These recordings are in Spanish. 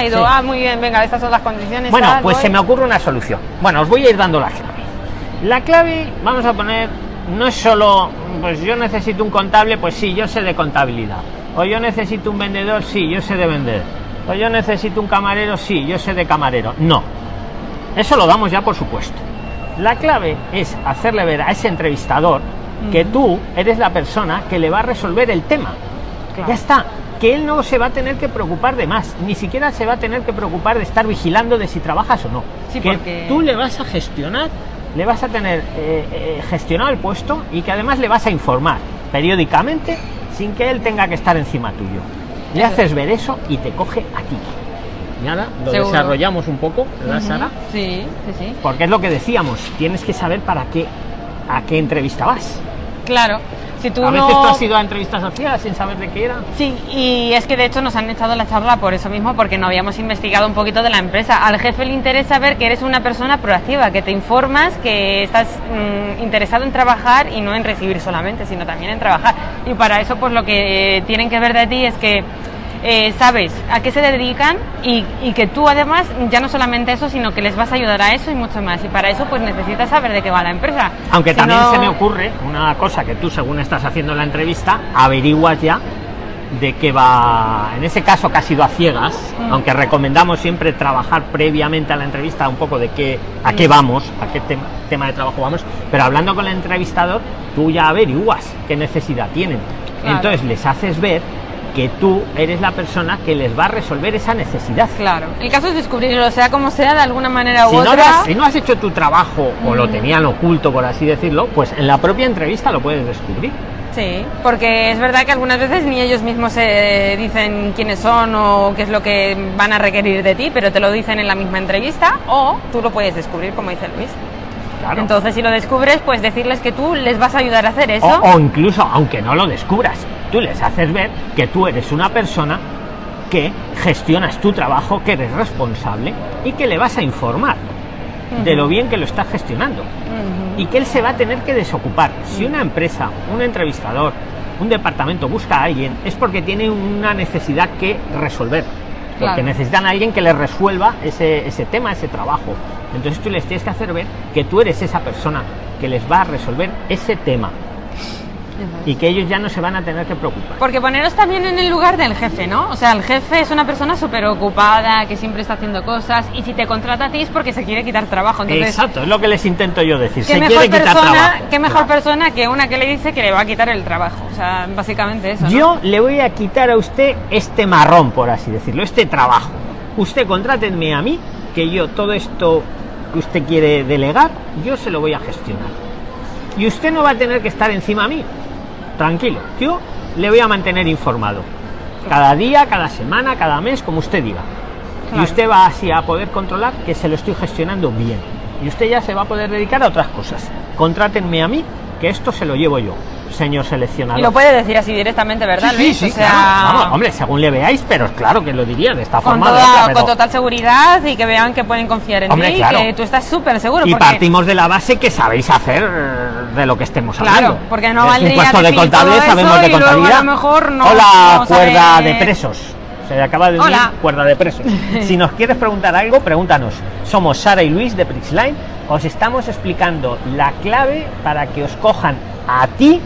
ha ido, Sí. ah, muy bien, venga, estas son las condiciones. Bueno, tal, pues voy". se me ocurre una solución. Bueno, os voy a ir dando la clave. La clave, vamos a poner, no es solo, pues yo necesito un contable, pues sí, yo sé de contabilidad. O yo necesito un vendedor, sí, yo sé de vender. O yo necesito un camarero, sí, yo sé de camarero. No. Eso lo damos ya por supuesto. La clave es hacerle ver a ese entrevistador que tú eres la persona que le va a resolver el tema. Claro. Ya está. Que él no se va a tener que preocupar de más, ni siquiera se va a tener que preocupar de estar vigilando de si trabajas o no. Sí, que porque- tú le vas a gestionar, le vas a tener eh, eh, gestionado el puesto y que además le vas a informar periódicamente sin que él tenga que estar encima tuyo. Le Eso. haces ver eso y te coge a ti. Y ahora lo Seguro. desarrollamos un poco, ¿verdad, Ujú. Sara? Sí, sí, sí. Porque es lo que decíamos, tienes que saber para qué, a qué entrevista vas. Claro. Si tú a no... veces tú has ido a entrevistas ciegas sin saber de qué era. Sí, y es que de hecho nos han echado la charla por eso mismo, porque no habíamos investigado un poquito de la empresa. Al jefe le interesa ver que eres una persona proactiva, que te informas, que estás mm, interesado en trabajar y no en recibir solamente, sino también en trabajar. Y para eso, pues lo que tienen que ver de ti es que eh, sabes a qué se dedican y, y que tú además ya no solamente eso, sino que les vas a ayudar a eso y mucho más. Y para eso, pues necesitas saber de qué va la empresa. Aunque Si también no- se me ocurre una cosa que tú, según estás haciendo la entrevista, averiguas ya de qué va. En ese caso, que ha sido a ciegas, Mm. aunque recomendamos siempre trabajar previamente a la entrevista un poco de qué, a qué Mm. vamos, a qué tem- tema de trabajo vamos, pero hablando con el entrevistador, tú ya averiguas qué necesidad tienen. Claro. Entonces les haces ver que tú eres la persona que les va a resolver esa necesidad. Claro, el caso es descubrirlo, sea como sea, de alguna manera u Si no, otra. has, si no has hecho tu trabajo o lo Mm. tenían oculto, por así decirlo, pues en la propia entrevista lo puedes descubrir. Sí, porque es verdad que algunas veces ni ellos mismos se dicen quiénes son o qué es lo que van a requerir de ti, pero te lo dicen en la misma entrevista o tú lo puedes descubrir, como dice Luis. Claro. Entonces, si lo descubres, pues decirles que tú les vas a ayudar a hacer eso. o, o incluso, aunque no lo descubras, tú les haces ver que tú eres una persona que gestionas tu trabajo, que eres responsable y que le vas a informar de lo bien que lo estás gestionando. Y que él se va a tener que desocupar. Si una empresa, un entrevistador, un departamento busca a alguien, es porque tiene una necesidad que resolver. Porque necesitan a alguien que les resuelva ese, ese tema, ese trabajo. Entonces tú les tienes que hacer ver que tú eres esa persona que les va a resolver ese tema y que ellos ya no se van a tener que preocupar. Porque poneros también en el lugar del jefe, ¿no? O sea, el jefe es una persona súper ocupada, que siempre está haciendo cosas, y si te contrata a ti es porque se quiere quitar trabajo. Entonces, Exacto, es lo que les intento yo decir. ¿Qué Se mejor, quiere quitar persona, trabajo. qué mejor Claro. persona que una que le dice que le va a quitar el trabajo? O sea, básicamente eso. ¿no? Yo le voy a quitar a usted este marrón, por así decirlo, este trabajo. Usted contrátenme a mí, que yo todo esto que usted quiere delegar, yo se lo voy a gestionar. Y usted no va a tener que estar encima a mí. Tranquilo, yo le voy a mantener informado. Cada día, cada semana, cada mes, como usted diga. Y usted va así a poder controlar que se lo estoy gestionando bien. Y usted ya se va a poder dedicar a otras cosas. Contrátenme a mí, que esto se lo llevo yo, señor seleccionador. Y lo puede decir así directamente, ¿verdad, Sí, Luis? sí, o sea, claro. Vamos, hombre, según le veáis, pero claro que lo diría de esta con, forma. de toda- otra, pero- con total seguridad y que vean que pueden confiar en Hombre, ti, claro. que tú estás súper seguro. Y porque, partimos de la base que sabéis hacer eh, de lo que estemos Claro, hablando. porque no Es valdría un puesto de contable, sabemos de a lo contabilidad. mejor no- Hola, no cuerda sabe- de presos. Se acaba de unir Hola. cuerda de presos. si nos quieres preguntar algo, pregúntanos. Somos Sara y Luis de Prixline. Os estamos explicando la clave para que os cojan a ti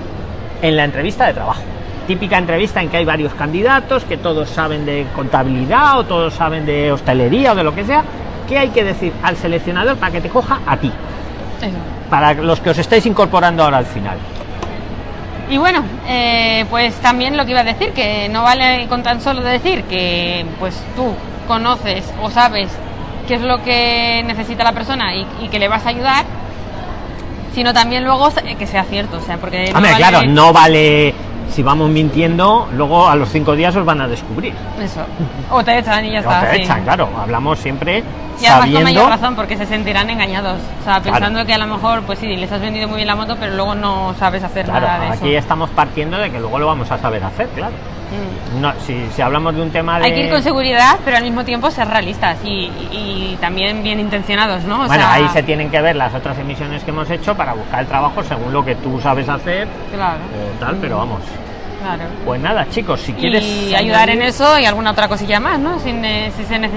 en la entrevista de trabajo. Típica entrevista en que hay varios candidatos, que todos saben de contabilidad o todos saben de hostelería o de lo que sea. ¿Qué hay que decir al seleccionador para que te coja a ti? Eso. Para los que os estáis incorporando ahora al final. Y bueno, eh, pues también lo que iba a decir, que no vale con tan solo decir que pues tú conoces o sabes qué es lo que necesita la persona y, y que le vas a ayudar, sino también luego que sea cierto, o sea, porque no Hombre, vale- claro, no vale. Si vamos mintiendo, luego a los cinco días os van a descubrir. Eso. O te echan y ya O está. te sí. echan, claro. Hablamos siempre Y además con mayor sabiendo. razón, porque se sentirán engañados. O sea, Claro. pensando que a lo mejor, pues sí, les has vendido muy bien la moto, pero luego no sabes hacer Claro, nada de aquí eso. estamos partiendo de que luego lo vamos a saber hacer, claro. Mm. No, si, si hablamos de un tema de. Hay que ir con seguridad, pero al mismo tiempo ser realistas y, y también bien intencionados, ¿no? O bueno, sea, ahí se tienen que ver las otras emisiones que hemos hecho para buscar el trabajo según lo que tú sabes hacer Claro. o tal, pero vamos. Claro. Pues nada, chicos, si quieres. Y ayudar en añadir- eso y alguna otra cosilla más, ¿no? Si, ne- si se necesita